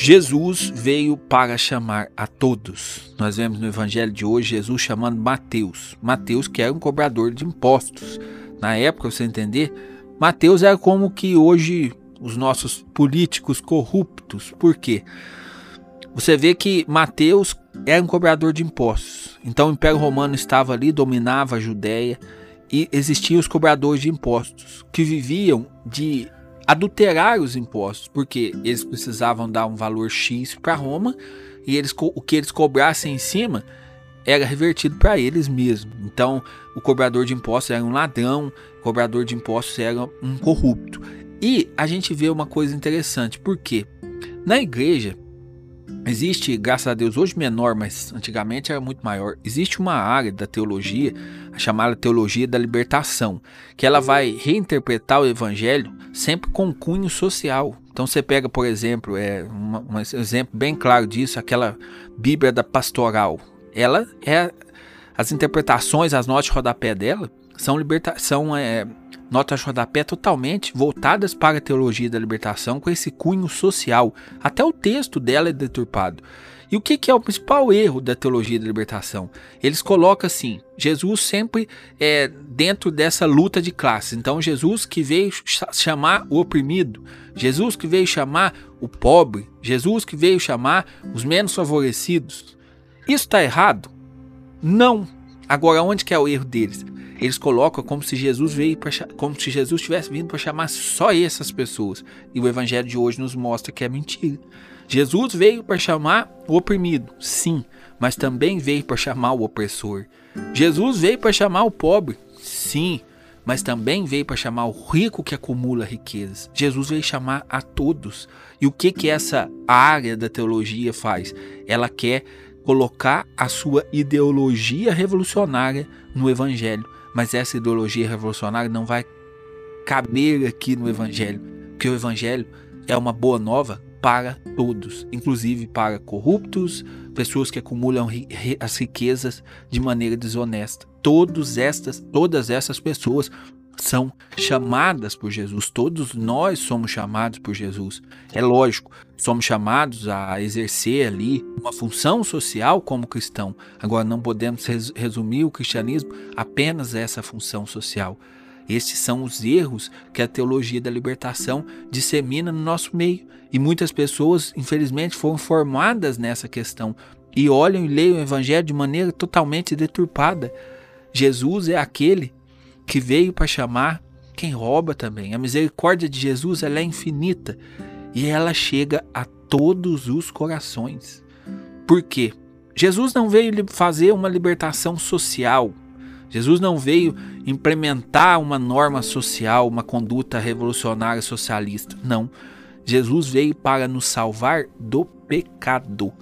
Jesus veio para chamar a todos. Nós vemos no evangelho de hoje Jesus chamando Mateus. Mateus que era um cobrador de impostos. Na época, você entender, Mateus era como que hoje os nossos políticos corruptos. Por quê? Você vê que Mateus era um cobrador de impostos. Então o Império Romano estava ali, dominava a Judéia e existiam os cobradores de impostos que viviam de adulterar os impostos, porque eles precisavam dar um valor X para Roma e eles, o que eles cobrassem em cima era revertido para eles mesmos. Então, o cobrador de impostos era um ladrão, o cobrador de impostos era um corrupto. E a gente vê uma coisa interessante, porque na igreja Existe, graças a Deus, hoje menor, mas antigamente era muito maior. Existe uma área da teologia, a chamada teologia da libertação, que ela vai reinterpretar o evangelho sempre com cunho social. Então você pega, por exemplo, é um exemplo bem claro disso, aquela Bíblia da Pastoral. Ela é as interpretações, as notas de rodapé dela são libertação é, notas rodapé totalmente voltadas para a teologia da libertação com esse cunho social. Até o texto dela é deturpado. E o que, que, é o principal erro da teologia da libertação? Eles colocam assim: Jesus sempre é dentro dessa luta de classes. Então, Jesus que veio chamar o oprimido, Jesus que veio chamar o pobre, Jesus que veio chamar os menos favorecidos. Isso está errado? Não. Agora, onde que é o erro deles? Eles colocam como se Jesus veio para como se Jesus tivesse vindo para chamar só essas pessoas. E o evangelho de hoje nos mostra que é mentira. Jesus veio para chamar o oprimido, sim, mas também veio para chamar o opressor. Jesus veio para chamar o pobre, sim, mas também veio para chamar o rico que acumula riquezas. Jesus veio chamar a todos. E o que que essa área da teologia faz? Ela quer colocar a sua ideologia revolucionária no evangelho mas essa ideologia revolucionária não vai caber aqui no Evangelho, porque o Evangelho é uma boa nova para todos, inclusive para corruptos, pessoas que acumulam as riquezas de maneira desonesta. Todas estas, todas essas pessoas são chamadas por Jesus. Todos nós somos chamados por Jesus. É lógico, somos chamados a exercer ali uma função social como cristão. Agora, não podemos resumir o cristianismo apenas a essa função social. Estes são os erros que a teologia da libertação dissemina no nosso meio. E muitas pessoas, infelizmente, foram formadas nessa questão e olham e leem o evangelho de maneira totalmente deturpada. Jesus é aquele que veio para chamar quem rouba também. A misericórdia de Jesus ela é infinita e ela chega a todos os corações. Por quê? Jesus não veio fazer uma libertação social. Jesus não veio implementar uma norma social, uma conduta revolucionária socialista. Não. Jesus veio para nos salvar do pecado.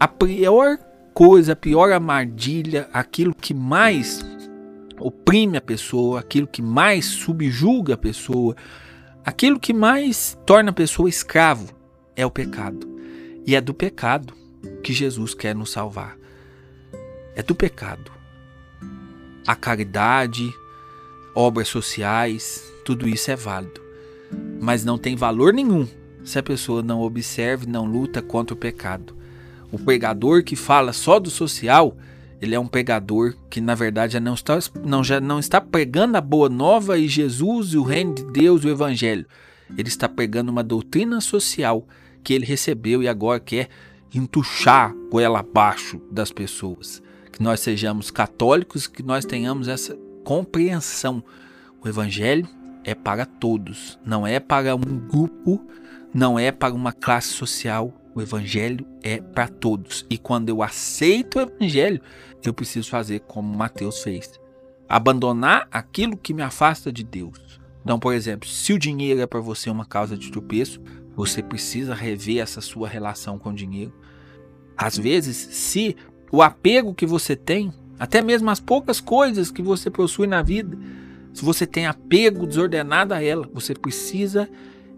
A pior coisa, a pior armadilha, aquilo que mais oprime a pessoa, aquilo que mais subjuga a pessoa, aquilo que mais torna a pessoa escravo é o pecado. E é do pecado que Jesus quer nos salvar. É do pecado. A caridade, obras sociais, tudo isso é válido. Mas não tem valor nenhum se a pessoa não observa e não luta contra o pecado. O pregador que fala só do social ele é um pregador que na verdade já não está, não, já não está pregando a boa nova e Jesus e o reino de Deus, o evangelho. Ele está pregando uma doutrina social que ele recebeu e agora quer entuchar goela abaixo das pessoas. Que nós sejamos católicos, que nós tenhamos essa compreensão. O evangelho é para todos, não é para um grupo, não é para uma classe social, o evangelho é para todos. E quando eu aceito o evangelho, eu preciso fazer como Mateus fez: abandonar aquilo que me afasta de Deus. Então, por exemplo, se o dinheiro é para você uma causa de tropeço, você precisa rever essa sua relação com o dinheiro. Às vezes, se o apego que você tem, até mesmo as poucas coisas que você possui na vida, se você tem apego desordenado a ela, você precisa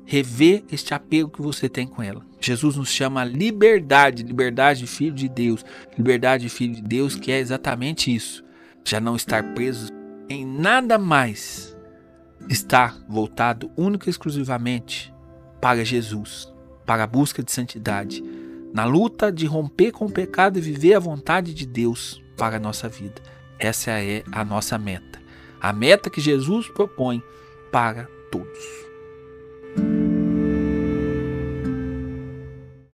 rever este apego que você tem com ela. Jesus nos chama liberdade, liberdade de filho de Deus, liberdade de filho de Deus, que é exatamente isso. Já não estar preso em nada mais, estar voltado único e exclusivamente para Jesus. para a busca de santidade, na luta de romper com o pecado e viver a vontade de Deus para a nossa vida. Essa é a nossa meta. A meta que Jesus propõe para todos.